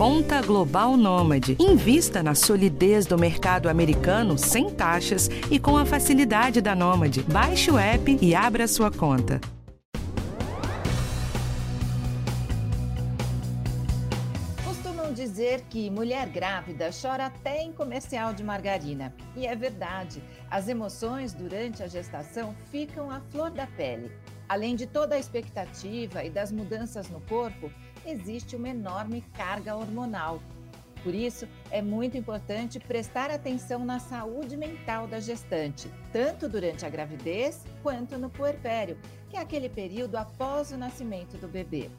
Conta Global Nômade. Invista na solidez do mercado americano sem taxas e com a facilidade da Nômade. Baixe o app e abra sua conta. Costumam dizer que mulher grávida chora até em comercial de margarina. E é verdade, as emoções durante a gestação ficam à flor da pele. Além de toda a expectativa e das mudanças no corpo, existe uma enorme carga hormonal. Por isso, é muito importante prestar atenção na saúde mental da gestante, tanto durante a gravidez quanto no puerpério, que é aquele período após o nascimento do bebê.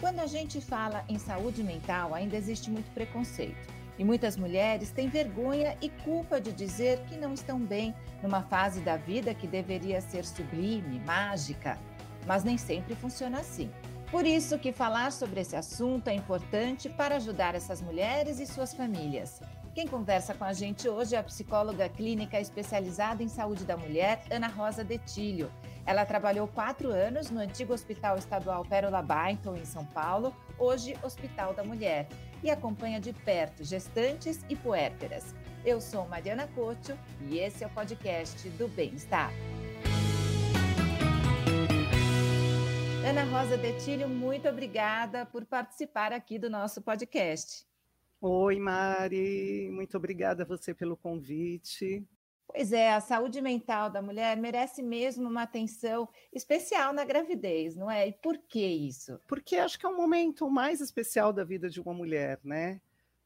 Quando a gente fala em saúde mental, ainda existe muito preconceito. E muitas mulheres têm vergonha e culpa de dizer que não estão bem numa fase da vida que deveria ser sublime, mágica. Mas nem sempre funciona assim. Por isso que falar sobre esse assunto é importante para ajudar essas mulheres e suas famílias. Quem conversa com a gente hoje é a psicóloga clínica especializada em saúde da mulher, Ana Rosa Detilho. Ela trabalhou quatro anos no antigo Hospital Estadual Pérola Byington, em São Paulo, hoje Hospital da Mulher, e acompanha de perto gestantes e puérperas. Eu sou Mariana Couto e esse é o podcast do Bem-Estar. Ana Rosa Detilho, muito obrigada por participar aqui do nosso podcast. Oi, Mari, muito obrigada a você pelo convite. Pois é, a saúde mental da mulher merece mesmo uma atenção especial na gravidez, não é? E por que isso? Porque acho que é um momento mais especial da vida de uma mulher, né?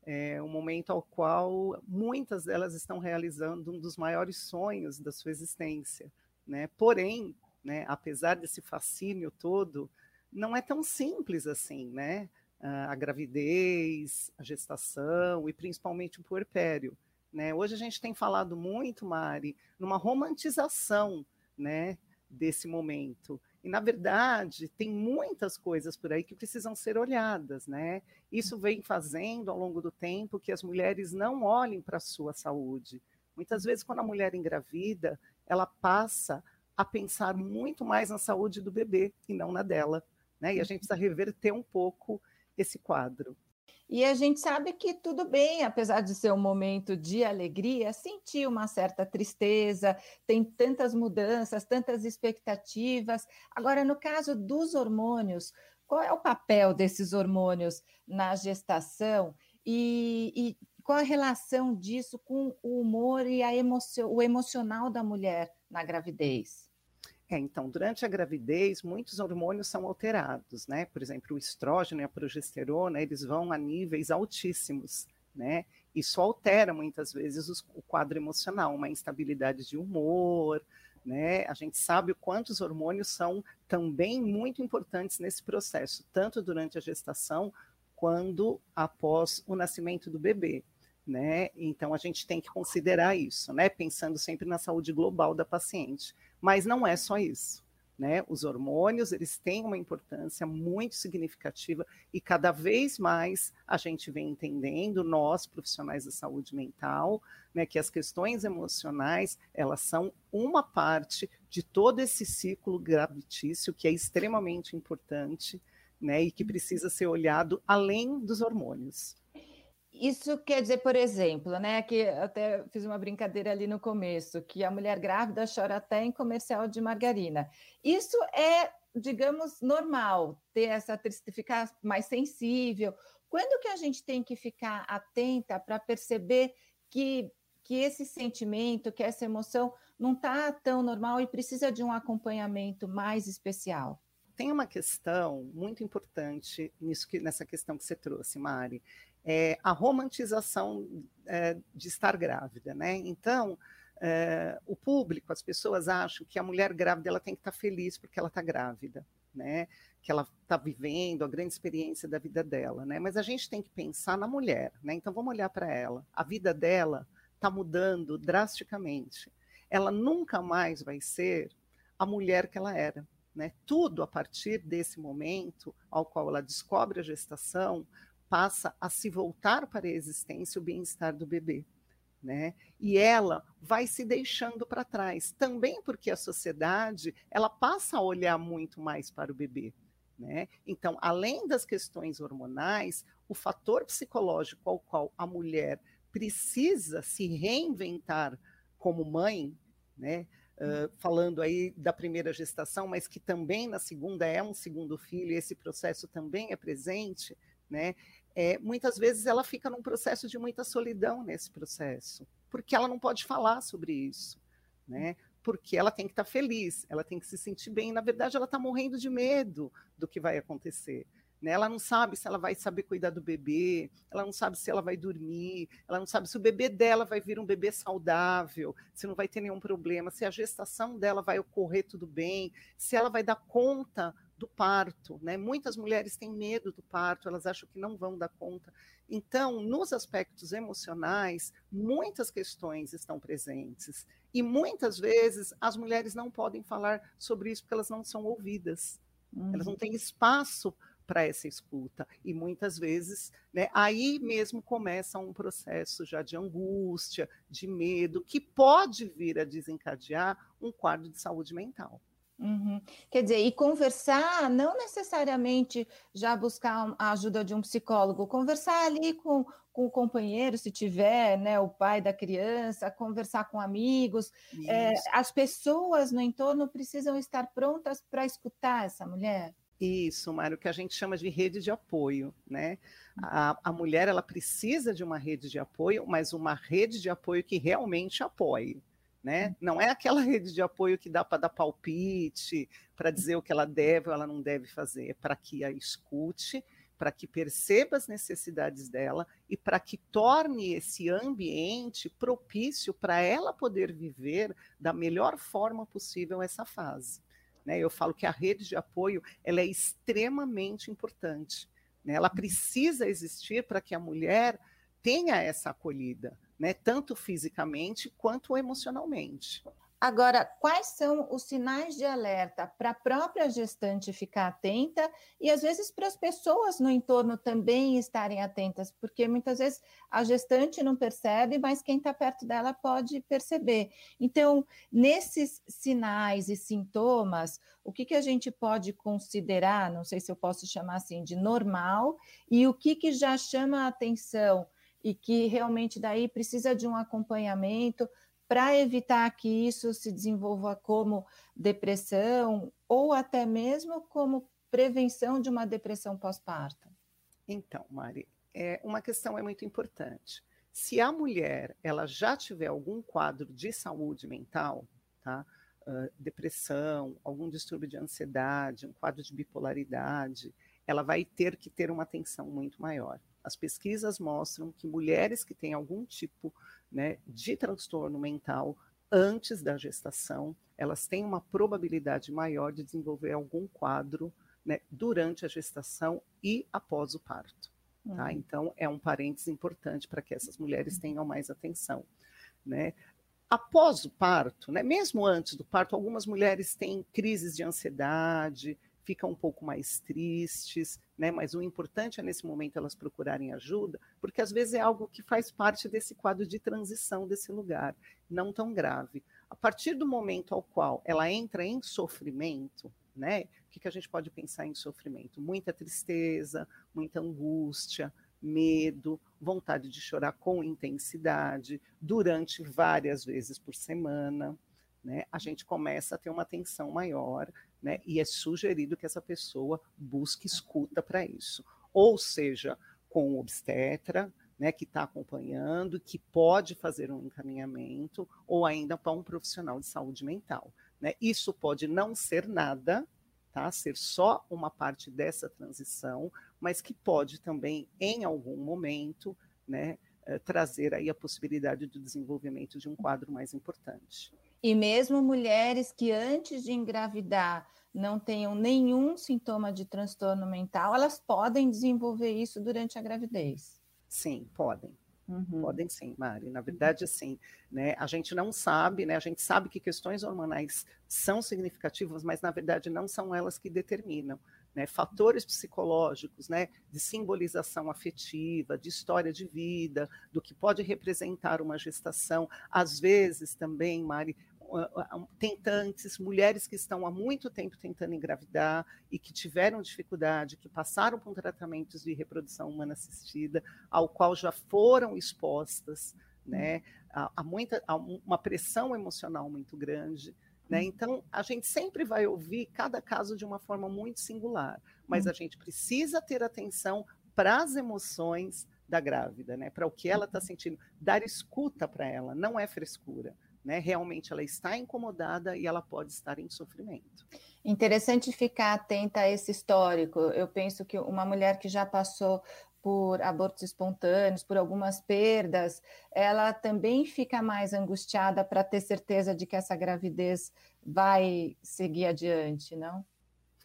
É um momento ao qual muitas delas estão realizando um dos maiores sonhos da sua existência, né? Porém, né? Apesar desse fascínio todo, não é tão simples assim, né? A gravidez, a gestação e principalmente o puerpério. Né? Hoje a gente tem falado muito, Mari, numa romantização né, desse momento. E, na verdade, tem muitas coisas por aí que precisam ser olhadas. Né? Isso vem fazendo, ao longo do tempo, que as mulheres não olhem para a sua saúde. Muitas vezes, quando a mulher engravida, ela passa a pensar muito mais na saúde do bebê e não na dela. Né? E a gente precisa reverter um pouco esse quadro. E a gente sabe que tudo bem, apesar de ser um momento de alegria, sentir uma certa tristeza, tem tantas mudanças, tantas expectativas. Agora, no caso dos hormônios, qual é o papel desses hormônios na gestação e, e qual a relação disso com o humor e a emocio, o emocional da mulher na gravidez? É, então, durante a gravidez, muitos hormônios são alterados, né? Por exemplo, o estrógeno e a progesterona, eles vão a níveis altíssimos, né? Isso altera muitas vezes os, o quadro emocional, uma instabilidade de humor, né? A gente sabe o quanto os hormônios são também muito importantes nesse processo, tanto durante a gestação quanto após o nascimento do bebê. Né? Então a gente tem que considerar isso, né? Pensando sempre na saúde global da paciente. Mas não é só isso. Né? Os hormônios, eles têm uma importância muito significativa e cada vez mais a gente vem entendendo, nós, profissionais da saúde mental, né, que as questões emocionais, elas são uma parte de todo esse ciclo gravitício que é extremamente importante, né, e que precisa ser olhado além dos hormônios. Isso quer dizer, por exemplo, né, que até fiz uma brincadeira ali no começo, que a mulher grávida chora até em comercial de margarina. Isso é, digamos, normal, ter essa ficar mais sensível. Quando que a gente tem que ficar atenta para perceber que, que esse sentimento, que essa emoção não está tão normal e precisa de um acompanhamento mais especial? Tem uma questão muito importante nisso que, nessa questão que você trouxe, Mari, é, a romantização é, de estar grávida, né? Então, é, o público, as pessoas acham que a mulher grávida ela tem que estar feliz porque ela está grávida, né? Que ela está vivendo a grande experiência da vida dela, né? Mas a gente tem que pensar na mulher, né? Então vamos olhar para ela. A vida dela está mudando drasticamente. Ela nunca mais vai ser a mulher que ela era. Né? Tudo a partir desse momento ao qual ela descobre a gestação passa a se voltar para a existência o bem-estar do bebê. Né? E ela vai se deixando para trás, também porque a sociedade ela passa a olhar muito mais para o bebê. Né? Então, além das questões hormonais, o fator psicológico ao qual a mulher precisa se reinventar como mãe, né? Uh, falando aí da primeira gestação, mas que também na segunda é um segundo filho, e esse processo também é presente, né? É, muitas vezes ela fica num processo de muita solidão nesse processo, porque ela não pode falar sobre isso, né? Porque ela tem que estar tá feliz, ela tem que se sentir bem. Na verdade, ela está morrendo de medo do que vai acontecer. Né? Ela não sabe se ela vai saber cuidar do bebê, ela não sabe se ela vai dormir, ela não sabe se o bebê dela vai vir um bebê saudável, se não vai ter nenhum problema, se a gestação dela vai ocorrer tudo bem, se ela vai dar conta do parto. Né? Muitas mulheres têm medo do parto, elas acham que não vão dar conta. Então, nos aspectos emocionais, muitas questões estão presentes. E muitas vezes as mulheres não podem falar sobre isso porque elas não são ouvidas. Uhum. Elas não uhum. têm espaço para essa escuta. E muitas vezes, né, aí mesmo começa um processo já de angústia, de medo, que pode vir a desencadear um quadro de saúde mental. Uhum. Quer dizer, e conversar, não necessariamente já buscar a ajuda de um psicólogo, conversar ali com, com o companheiro, se tiver, né, o pai da criança, conversar com amigos. É, as pessoas no entorno precisam estar prontas para escutar essa mulher. Isso, Mário, que a gente chama de rede de apoio, né? A, a, mulher ela precisa de uma rede de apoio, mas uma rede de apoio que realmente apoie, né? Não é aquela rede de apoio que dá para dar palpite, para dizer o que ela deve ou ela não deve fazer, é para que a escute, para que perceba as necessidades dela e para que torne esse ambiente propício para ela poder viver da melhor forma possível essa fase. Né? Eu falo que a rede de apoio ela é extremamente importante. Né? Ela precisa existir para que a mulher tenha essa acolhida, né? tanto fisicamente quanto emocionalmente. Agora, quais são os sinais de alerta para a própria gestante ficar atenta e às vezes para as pessoas no entorno também estarem atentas, porque muitas vezes a gestante não percebe, mas quem está perto dela pode perceber. Então, nesses sinais e sintomas, o que, que a gente pode considerar, não sei se eu posso chamar assim, de normal, e o que, que já chama a atenção e que realmente daí precisa de um acompanhamento para evitar que isso se desenvolva como depressão ou até mesmo como prevenção de uma depressão pós-parto? Então, Mari, é, uma questão é muito importante. Se a mulher ela já tiver algum quadro de saúde mental, tá? Uh, depressão, algum distúrbio de ansiedade, um quadro de bipolaridade, ela vai ter que ter uma atenção muito maior. As pesquisas mostram que mulheres que têm algum tipo né, de transtorno mental antes da gestação, elas têm uma probabilidade maior de desenvolver algum quadro né, durante a gestação e após o parto. Tá? Uhum. Então, é um parênteses importante para que essas mulheres tenham mais atenção. Né? Após o parto, né, mesmo antes do parto, algumas mulheres têm crises de ansiedade, ficam um pouco mais tristes, né? Mas o importante é nesse momento elas procurarem ajuda, porque às vezes é algo que faz parte desse quadro de transição desse lugar, não tão grave. A partir do momento ao qual ela entra em sofrimento, né? O que, que a gente pode pensar em sofrimento? Muita tristeza, muita angústia, medo, vontade de chorar com intensidade, durante várias vezes por semana. Né, a gente começa a ter uma tensão maior, né? E é sugerido que essa pessoa busque escuta para isso. Ou seja, com o obstetra, né, que está acompanhando, que pode fazer um encaminhamento, ou ainda para um profissional de saúde mental. Né? Isso pode não ser nada, tá? ser só uma parte dessa transição, mas que pode também, em algum momento, né, eh, trazer aí a possibilidade do desenvolvimento de um quadro mais importante. E mesmo mulheres que antes de engravidar não tenham nenhum sintoma de transtorno mental, elas podem desenvolver isso durante a gravidez. Sim, podem. Uhum. Podem sim, Mari. Na verdade, assim, né, a gente não sabe, né, a gente sabe que questões hormonais são significativas, mas na verdade não são elas que determinam. Né, fatores psicológicos, né, de simbolização afetiva, de história de vida, do que pode representar uma gestação. Às vezes também, Mari, tentantes, mulheres que estão há muito tempo tentando engravidar e que tiveram dificuldade, que passaram por tratamentos de reprodução humana assistida, ao qual já foram expostas né, a, a muita, a uma pressão emocional muito grande. Né? Então, a gente sempre vai ouvir cada caso de uma forma muito singular, mas a gente precisa ter atenção para as emoções da grávida, né? para o que ela está sentindo, dar escuta para ela, não é frescura né? Realmente ela está incomodada e ela pode estar em sofrimento. Interessante ficar atenta a esse histórico. Eu penso que uma mulher que já passou por abortos espontâneos, por algumas perdas, ela também fica mais angustiada para ter certeza de que essa gravidez vai seguir adiante, não?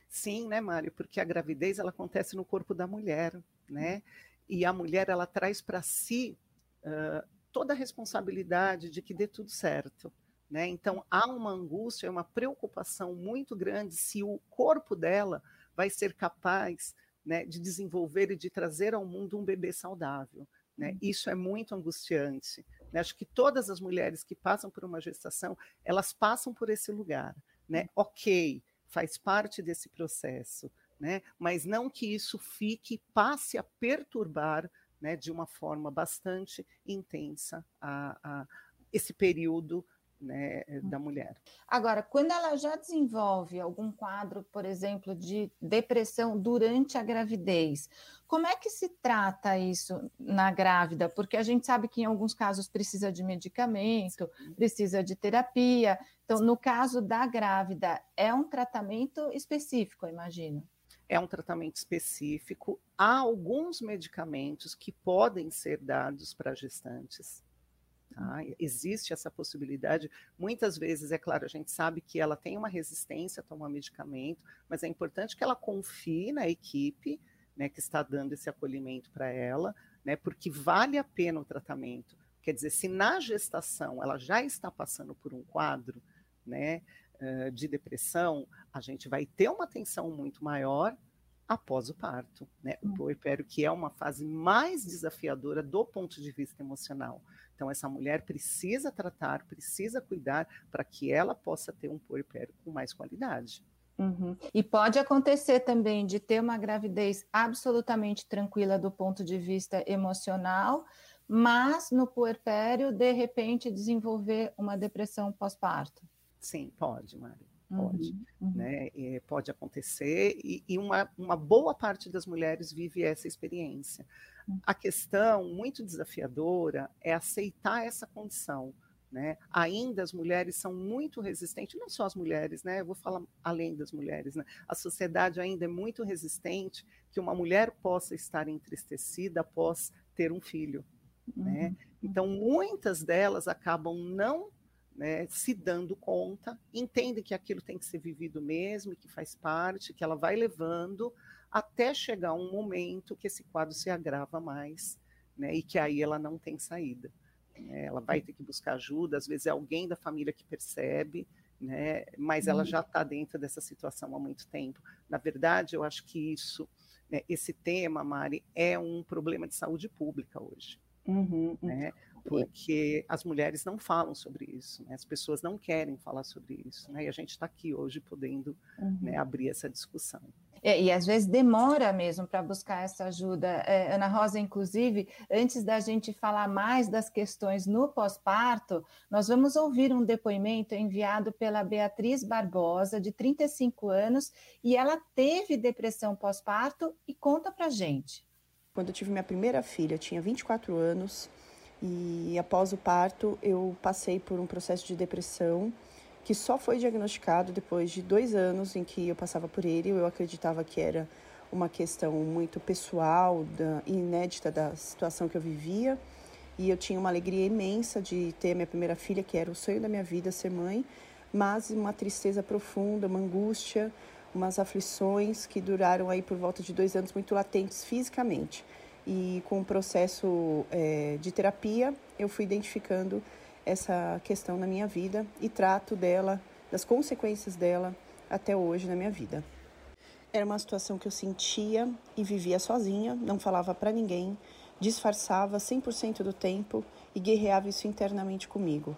Sim, né, Mário? Porque a gravidez ela acontece no corpo da mulher, né? E a mulher ela traz para si uh, toda a responsabilidade de que dê tudo certo. Né? Então, há uma angústia, uma preocupação muito grande se o corpo dela vai ser capaz né, de desenvolver e de trazer ao mundo um bebê saudável. Né? Uhum. Isso é muito angustiante. Né? Acho que todas as mulheres que passam por uma gestação, elas passam por esse lugar. Né? Uhum. Ok, faz parte desse processo, né? mas não que isso fique, passe a perturbar né, de uma forma bastante intensa a, a esse período né, hum. da mulher. Agora, quando ela já desenvolve algum quadro, por exemplo, de depressão durante a gravidez, como é que se trata isso na grávida? Porque a gente sabe que em alguns casos precisa de medicamento, precisa de terapia. Então, no caso da grávida, é um tratamento específico, imagino é um tratamento específico. Há alguns medicamentos que podem ser dados para gestantes. Tá? Existe essa possibilidade. Muitas vezes, é claro, a gente sabe que ela tem uma resistência a tomar medicamento, mas é importante que ela confie na equipe né, que está dando esse acolhimento para ela, né, porque vale a pena o tratamento. Quer dizer, se na gestação ela já está passando por um quadro, né, de depressão, a gente vai ter uma tensão muito maior após o parto, né? O hum. puerpério que é uma fase mais desafiadora do ponto de vista emocional. Então essa mulher precisa tratar, precisa cuidar para que ela possa ter um puerpério com mais qualidade. Uhum. E pode acontecer também de ter uma gravidez absolutamente tranquila do ponto de vista emocional, mas no puerpério, de repente, desenvolver uma depressão pós-parto. Sim, pode, Mari. Pode, uhum, uhum. Né? E pode acontecer, e, e, uma, uma boa parte das mulheres vive essa experiência. Uhum. A questão muito desafiadora é aceitar essa condição. Né? Ainda as mulheres são muito resistentes, não só as mulheres, né? Eu vou falar além das mulheres, né? A sociedade ainda é muito resistente que uma mulher possa estar entristecida após ter um filho, né? Uhum. Então muitas delas acabam não né, se dando conta, entende que aquilo tem que ser vivido mesmo, que faz parte, que ela vai levando até chegar um momento que esse quadro se agrava mais, né, e que aí ela não tem saída. Né, ela vai ter que buscar ajuda, às vezes é alguém da família que percebe, né, mas ela uhum. já está dentro dessa situação há muito tempo. Na verdade, eu acho que isso, né, esse tema, Mari, é um problema de saúde pública hoje. Uhum, né? Porque as mulheres não falam sobre isso, né? as pessoas não querem falar sobre isso, né? e a gente está aqui hoje podendo uhum. né, abrir essa discussão. É, e às vezes demora mesmo para buscar essa ajuda. É, Ana Rosa, inclusive, antes da gente falar mais das questões no pós-parto, nós vamos ouvir um depoimento enviado pela Beatriz Barbosa, de 35 anos, e ela teve depressão pós-parto e conta para gente. Quando eu tive minha primeira filha, eu tinha 24 anos, e após o parto, eu passei por um processo de depressão que só foi diagnosticado depois de dois anos em que eu passava por ele. Eu acreditava que era uma questão muito pessoal da, inédita da situação que eu vivia. E eu tinha uma alegria imensa de ter minha primeira filha, que era o sonho da minha vida, ser mãe, mas uma tristeza profunda, uma angústia, umas aflições que duraram aí por volta de dois anos muito latentes fisicamente e com o processo é, de terapia eu fui identificando essa questão na minha vida e trato dela, das consequências dela até hoje na minha vida. Era uma situação que eu sentia e vivia sozinha, não falava para ninguém, disfarçava 100% do tempo e guerreava isso internamente comigo.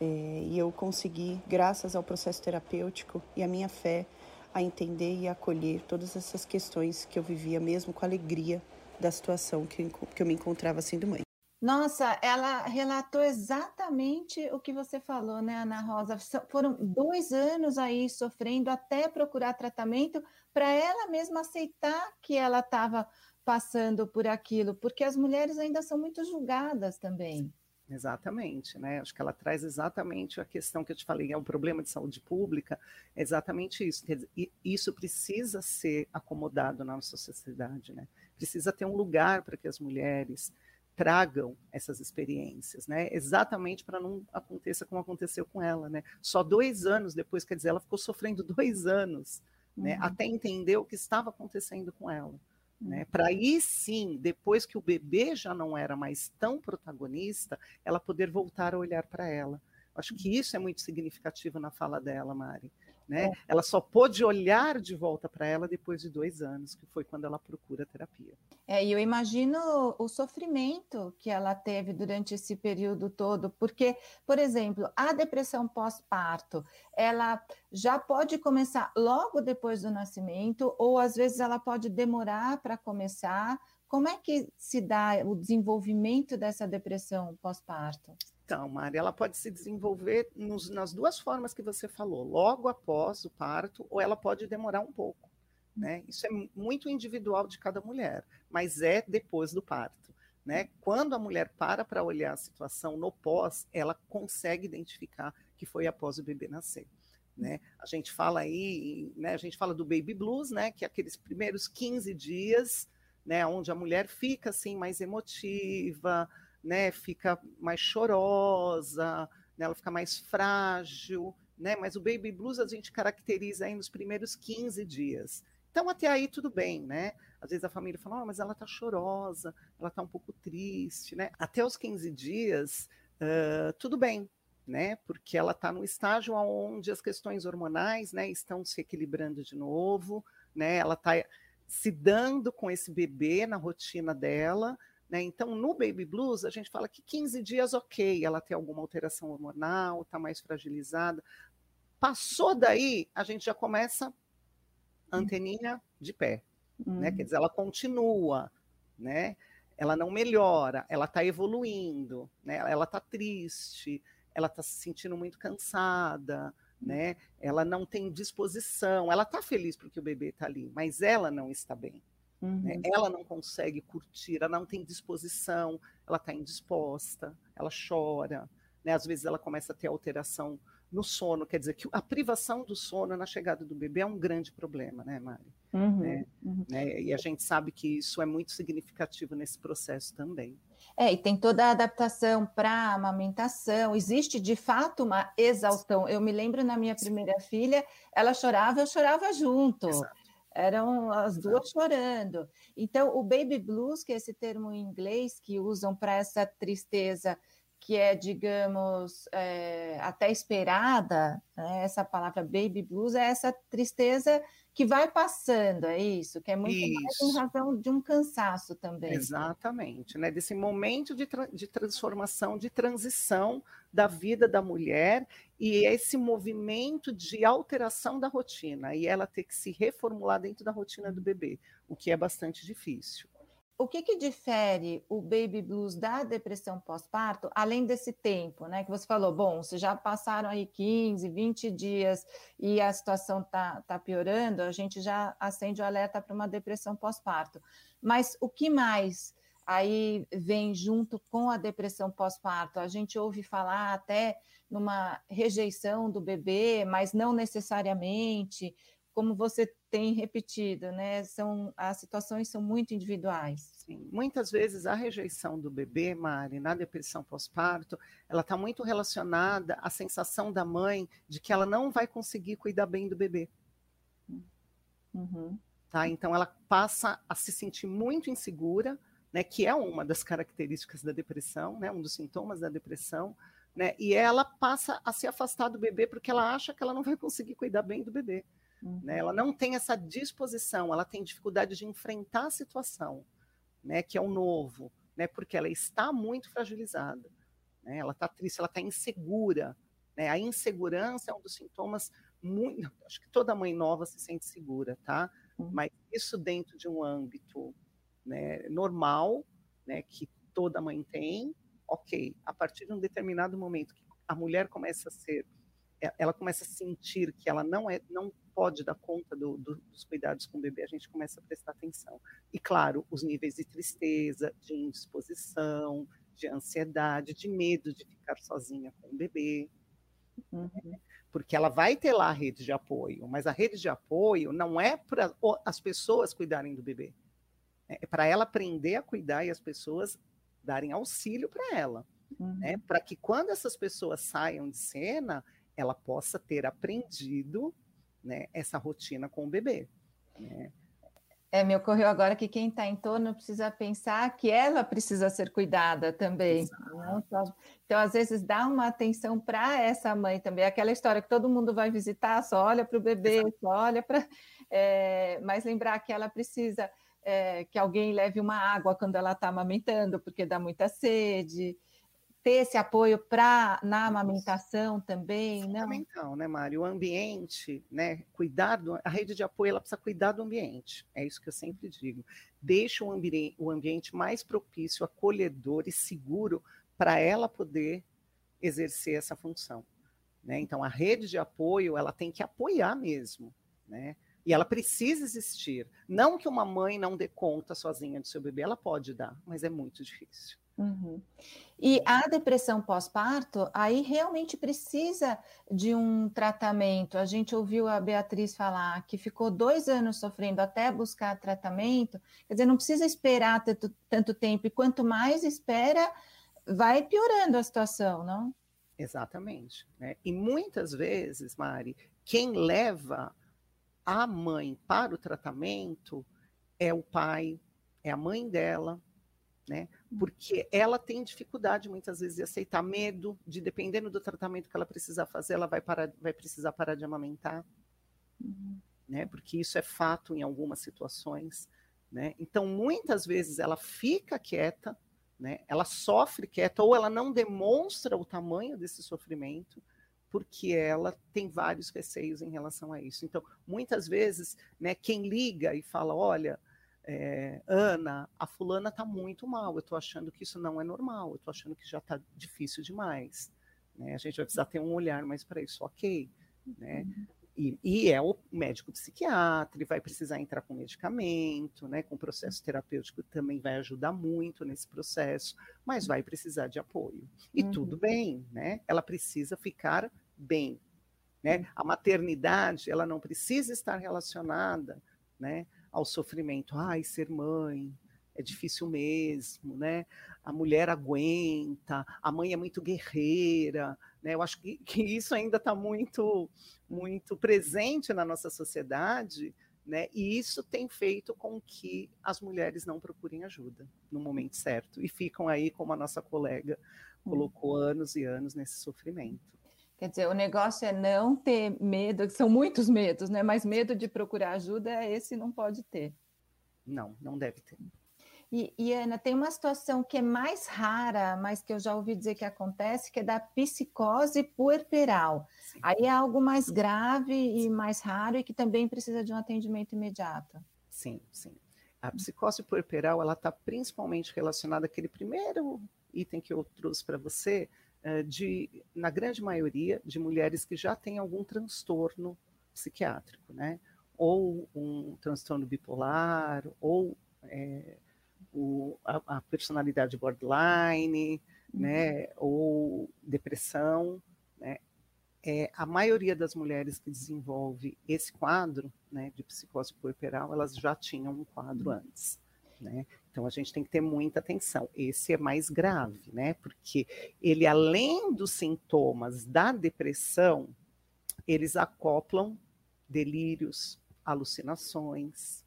É, e eu consegui, graças ao processo terapêutico e à minha fé, a entender e acolher todas essas questões que eu vivia mesmo com alegria da situação que, que eu me encontrava sendo mãe. Nossa, ela relatou exatamente o que você falou, né, Ana Rosa? Foram dois anos aí sofrendo até procurar tratamento para ela mesma aceitar que ela estava passando por aquilo, porque as mulheres ainda são muito julgadas também. Exatamente, né? Acho que ela traz exatamente a questão que eu te falei, é um problema de saúde pública, é exatamente isso. Quer dizer, isso precisa ser acomodado na nossa sociedade, né? Precisa ter um lugar para que as mulheres tragam essas experiências, né? Exatamente para não aconteça como aconteceu com ela, né? Só dois anos depois, quer dizer, ela ficou sofrendo dois anos, né? uhum. né? Até entender o que estava acontecendo com ela. Né? Uhum. Para aí sim, depois que o bebê já não era mais tão protagonista, ela poder voltar a olhar para ela. Acho que isso é muito significativo na fala dela, Mari. Né? É. Ela só pôde olhar de volta para ela depois de dois anos, que foi quando ela procura terapia. É, e eu imagino o sofrimento que ela teve durante esse período todo, porque, por exemplo, a depressão pós-parto, ela já pode começar logo depois do nascimento, ou às vezes ela pode demorar para começar. Como é que se dá o desenvolvimento dessa depressão pós-parto? Então, Maria, ela pode se desenvolver nos, nas duas formas que você falou, logo após o parto, ou ela pode demorar um pouco. Né? Isso é muito individual de cada mulher, mas é depois do parto. Né? Quando a mulher para para olhar a situação no pós, ela consegue identificar que foi após o bebê nascer. Né? A gente fala aí, né, a gente fala do baby blues, né, que é aqueles primeiros 15 dias, né, onde a mulher fica assim mais emotiva, né, fica mais chorosa, né, ela fica mais frágil, né, mas o baby blues a gente caracteriza aí nos primeiros 15 dias. Então, até aí tudo bem, né? Às vezes a família fala, oh, mas ela tá chorosa, ela tá um pouco triste, né? Até os 15 dias, uh, tudo bem, né? Porque ela está no estágio onde as questões hormonais, né, estão se equilibrando de novo, né? Ela está se dando com esse bebê na rotina dela, né? Então, no baby blues, a gente fala que 15 dias, ok, ela tem alguma alteração hormonal, está mais fragilizada. Passou daí, a gente já começa anteninha de pé. Hum. Né? Quer dizer, ela continua, né? ela não melhora, ela está evoluindo, né? ela está triste, ela está se sentindo muito cansada, né? ela não tem disposição, ela está feliz porque o bebê está ali, mas ela não está bem. Né? Uhum. Né? Ela não consegue curtir, ela não tem disposição, ela está indisposta, ela chora, né? às vezes ela começa a ter alteração no sono, quer dizer que a privação do sono na chegada do bebê é um grande problema, né, Mari? Uhum, né? Uhum. Né? E a gente sabe que isso é muito significativo nesse processo também. É, e tem toda a adaptação para a amamentação. Existe de fato uma exaustão. Eu me lembro na minha primeira filha, ela chorava, eu chorava junto. Exato. Eram as duas chorando. Então, o baby blues, que é esse termo em inglês que usam para essa tristeza que é, digamos, é, até esperada, né? essa palavra baby blues é essa tristeza que vai passando, é isso, que é muito isso. mais em razão de um cansaço também. Exatamente, né? Desse momento de, tra de transformação, de transição da vida da mulher e esse movimento de alteração da rotina, e ela ter que se reformular dentro da rotina do bebê, o que é bastante difícil o que, que difere o baby blues da depressão pós-parto, além desse tempo, né? Que você falou, bom, se já passaram aí 15, 20 dias e a situação está tá piorando, a gente já acende o alerta para uma depressão pós-parto. Mas o que mais aí vem junto com a depressão pós-parto? A gente ouve falar até numa rejeição do bebê, mas não necessariamente como você tem repetido, né? São, as situações são muito individuais. Sim. Muitas vezes a rejeição do bebê, Mari, na depressão pós-parto, ela está muito relacionada à sensação da mãe de que ela não vai conseguir cuidar bem do bebê. Uhum. Tá? Então ela passa a se sentir muito insegura, né? Que é uma das características da depressão, né? Um dos sintomas da depressão. Né? E ela passa a se afastar do bebê porque ela acha que ela não vai conseguir cuidar bem do bebê. Uhum. Né? Ela não tem essa disposição, ela tem dificuldade de enfrentar a situação, né? que é o novo, né? porque ela está muito fragilizada. Né? Ela está triste, ela está insegura. Né? A insegurança é um dos sintomas muito. Acho que toda mãe nova se sente segura, tá? Uhum. Mas isso dentro de um âmbito né, normal, né, que toda mãe tem, ok. A partir de um determinado momento que a mulher começa a ser, ela começa a sentir que ela não é, não pode dar conta do, do, dos cuidados com o bebê, a gente começa a prestar atenção. E claro, os níveis de tristeza, de indisposição, de ansiedade, de medo de ficar sozinha com o bebê. Uhum. Porque ela vai ter lá a rede de apoio, mas a rede de apoio não é para as pessoas cuidarem do bebê. É para ela aprender a cuidar e as pessoas darem auxílio para ela. Uhum. Né? Para que quando essas pessoas saiam de cena, ela possa ter aprendido né, essa rotina com o bebê. Né? É, me ocorreu agora que quem está em torno precisa pensar que ela precisa ser cuidada também. Então, às vezes, dá uma atenção para essa mãe também. Aquela história que todo mundo vai visitar, só olha para o bebê, Exato. só olha para. É, mas lembrar que ela precisa é, que alguém leve uma água quando ela está amamentando, porque dá muita sede, ter esse apoio para na amamentação também, né? Fundamental, né, Mário? O ambiente, né? Cuidar do, a rede de apoio, ela precisa cuidar do ambiente. É isso que eu sempre digo. Deixa o, ambi o ambiente mais propício, acolhedor e seguro para ela poder exercer essa função. Né? Então, a rede de apoio, ela tem que apoiar mesmo, né? E ela precisa existir. Não que uma mãe não dê conta sozinha do seu bebê, ela pode dar, mas é muito difícil. Uhum. E a depressão pós-parto, aí realmente precisa de um tratamento. A gente ouviu a Beatriz falar que ficou dois anos sofrendo até buscar tratamento. Quer dizer, não precisa esperar tanto, tanto tempo, e quanto mais espera, vai piorando a situação, não? Exatamente. Né? E muitas vezes, Mari, quem leva a mãe para o tratamento é o pai, é a mãe dela, né? Porque ela tem dificuldade muitas vezes de aceitar medo, de dependendo do tratamento que ela precisar fazer, ela vai parar, vai precisar parar de amamentar, uhum. né? Porque isso é fato em algumas situações, né? Então muitas vezes ela fica quieta, né? Ela sofre quieta ou ela não demonstra o tamanho desse sofrimento, porque ela tem vários receios em relação a isso. Então, muitas vezes, né, quem liga e fala, olha, é, Ana, a fulana está muito mal, eu estou achando que isso não é normal, eu estou achando que já está difícil demais. Né? A gente vai precisar ter um olhar mais para isso, ok. Né? Uhum. E, e, é o médico psiquiatra, ele vai precisar entrar com medicamento, né, com processo terapêutico também vai ajudar muito nesse processo, mas vai precisar de apoio. E uhum. tudo bem, né? Ela precisa ficar bem. Né? Uhum. A maternidade, ela não precisa estar relacionada né, ao sofrimento. Ai, ser mãe, é difícil mesmo, né? A mulher aguenta, a mãe é muito guerreira, né? Eu acho que, que isso ainda está muito, muito presente na nossa sociedade, né? E isso tem feito com que as mulheres não procurem ajuda no momento certo e ficam aí, como a nossa colega hum. colocou, anos e anos nesse sofrimento. Quer dizer, o negócio é não ter medo, são muitos medos, né? Mas medo de procurar ajuda, esse não pode ter. Não, não deve ter. E, e, Ana, tem uma situação que é mais rara, mas que eu já ouvi dizer que acontece, que é da psicose puerperal. Sim. Aí é algo mais grave e mais raro e que também precisa de um atendimento imediato. Sim, sim. A psicose puerperal, ela está principalmente relacionada àquele primeiro item que eu trouxe para você, de, na grande maioria, de mulheres que já têm algum transtorno psiquiátrico, né? Ou um transtorno bipolar, ou é, o, a, a, personalidade borderline, uhum. né? Ou depressão, né? É, a maioria das mulheres que desenvolve esse quadro, né, de psicose puerperal, elas já tinham um quadro antes. Né? Então a gente tem que ter muita atenção. Esse é mais grave, né? Porque ele, além dos sintomas da depressão, eles acoplam delírios, alucinações,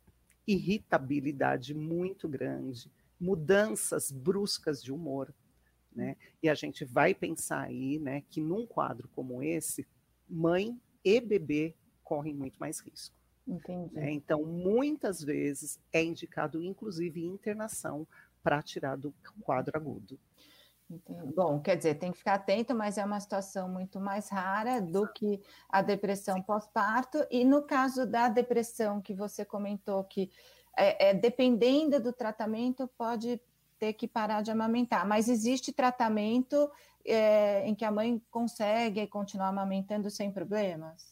irritabilidade muito grande, mudanças bruscas de humor, né? E a gente vai pensar aí, né, que num quadro como esse, mãe e bebê correm muito mais risco. Entendi. É, então, muitas vezes é indicado, inclusive, internação para tirar do quadro agudo. Bom, quer dizer, tem que ficar atento, mas é uma situação muito mais rara do que a depressão pós-parto. E no caso da depressão que você comentou, que é, é, dependendo do tratamento, pode ter que parar de amamentar. Mas existe tratamento é, em que a mãe consegue continuar amamentando sem problemas?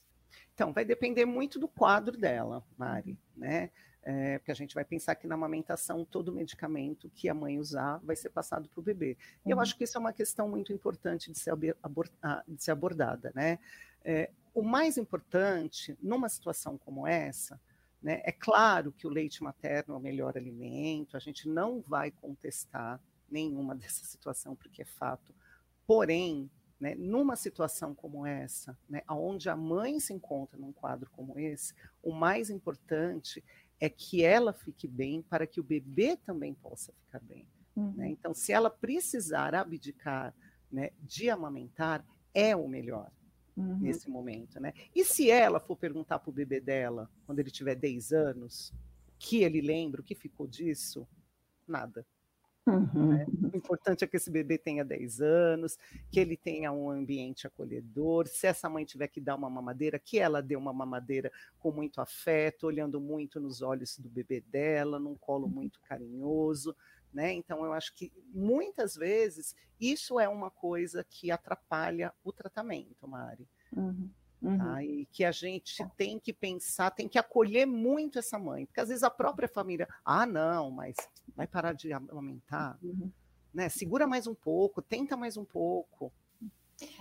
Então, vai depender muito do quadro dela, Mari, né? é, porque a gente vai pensar que na amamentação todo medicamento que a mãe usar vai ser passado para o bebê. E eu uhum. acho que isso é uma questão muito importante de ser, ah, de ser abordada, né? É, o mais importante numa situação como essa, né, é claro que o leite materno é o melhor alimento, a gente não vai contestar nenhuma dessa situação, porque é fato. Porém, né, numa situação como essa, né, onde a mãe se encontra num quadro como esse, o mais importante é que ela fique bem para que o bebê também possa ficar bem. Né? Uhum. Né? Então, se ela precisar abdicar né, de amamentar, é o melhor uhum. nesse momento. Né? E se ela for perguntar para o bebê dela, quando ele tiver 10 anos, que ele lembra, o que ficou disso? Nada. Uhum. Né? O importante é que esse bebê tenha 10 anos, que ele tenha um ambiente acolhedor. Se essa mãe tiver que dar uma mamadeira, que ela dê uma mamadeira com muito afeto, olhando muito nos olhos do bebê dela, num colo muito carinhoso. Né? Então, eu acho que muitas vezes isso é uma coisa que atrapalha o tratamento, Mari. Uhum. Uhum. Tá? E que a gente tá. tem que pensar, tem que acolher muito essa mãe, porque às vezes a própria família, ah, não, mas vai parar de amamentar, uhum. né? Segura mais um pouco, tenta mais um pouco.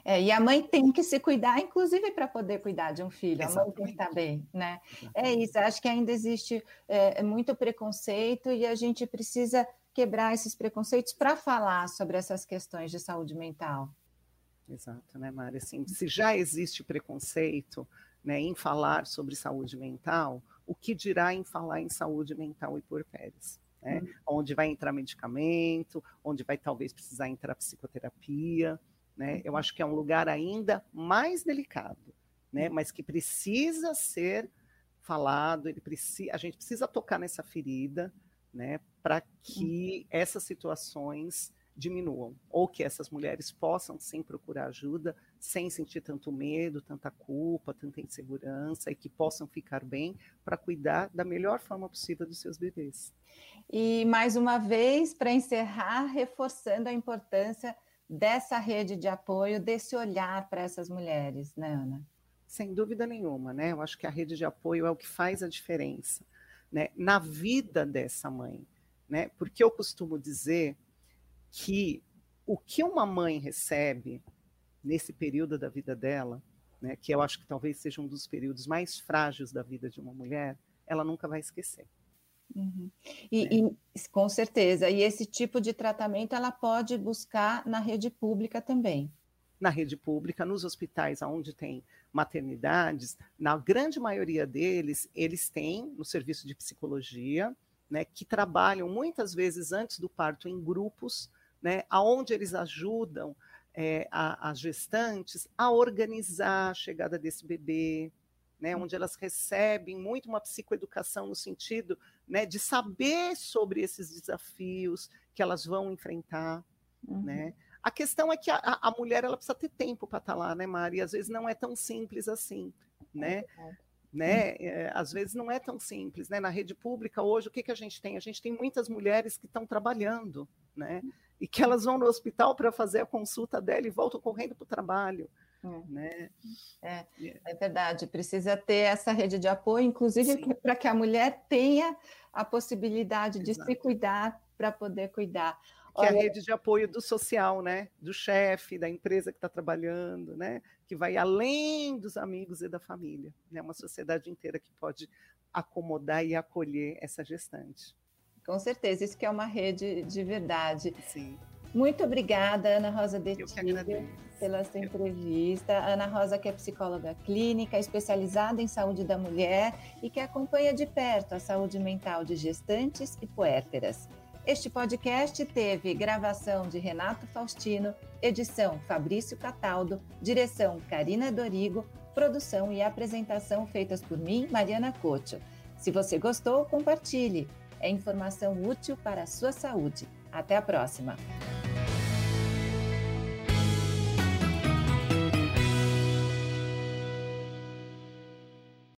É, e a mãe tem que se cuidar, inclusive para poder cuidar de um filho. Exatamente. A mãe tem que estar bem, né? É isso. Acho que ainda existe é, muito preconceito e a gente precisa quebrar esses preconceitos para falar sobre essas questões de saúde mental. Exato, né, Mari? Assim, se já existe preconceito né, em falar sobre saúde mental, o que dirá em falar em saúde mental e puerpéris? Né? Uhum. Onde vai entrar medicamento, onde vai talvez precisar entrar psicoterapia. Né? Eu acho que é um lugar ainda mais delicado, né? mas que precisa ser falado, ele precisa, a gente precisa tocar nessa ferida né, para que uhum. essas situações diminuam, ou que essas mulheres possam sim procurar ajuda, sem sentir tanto medo, tanta culpa, tanta insegurança, e que possam ficar bem para cuidar da melhor forma possível dos seus bebês. E mais uma vez, para encerrar, reforçando a importância dessa rede de apoio, desse olhar para essas mulheres, né, Ana? Sem dúvida nenhuma, né? Eu acho que a rede de apoio é o que faz a diferença, né, na vida dessa mãe, né? Porque eu costumo dizer que o que uma mãe recebe nesse período da vida dela, né, que eu acho que talvez seja um dos períodos mais frágeis da vida de uma mulher, ela nunca vai esquecer. Uhum. E, né? e, com certeza, e esse tipo de tratamento ela pode buscar na rede pública também. Na rede pública, nos hospitais onde tem maternidades, na grande maioria deles, eles têm no serviço de psicologia, né, que trabalham muitas vezes antes do parto em grupos né, aonde eles ajudam é, a, as gestantes a organizar a chegada desse bebê, né, onde elas recebem muito uma psicoeducação no sentido né, de saber sobre esses desafios que elas vão enfrentar. Uhum. Né? A questão é que a, a mulher ela precisa ter tempo para estar tá lá, né, Mari? Às vezes não é tão simples assim, né? É né? É, às vezes não é tão simples, né? Na rede pública hoje o que, que a gente tem? A gente tem muitas mulheres que estão trabalhando, né? E que elas vão no hospital para fazer a consulta dela e voltam correndo para o trabalho. É. Né? É, é, verdade, precisa ter essa rede de apoio, inclusive para que a mulher tenha a possibilidade Exato. de se cuidar para poder cuidar. Que Olha... é a rede de apoio do social, né? Do chefe, da empresa que está trabalhando, né? Que vai além dos amigos e da família. É né? uma sociedade inteira que pode acomodar e acolher essa gestante. Com certeza, isso que é uma rede de verdade. Sim. Muito obrigada, Ana Rosa Detilha, pela sua entrevista. Ana Rosa, que é psicóloga clínica, especializada em saúde da mulher e que acompanha de perto a saúde mental de gestantes e puérperas. Este podcast teve gravação de Renato Faustino, edição Fabrício Cataldo, direção Karina Dorigo, produção e apresentação feitas por mim, Mariana Cocho. Se você gostou, compartilhe. É informação útil para a sua saúde. Até a próxima!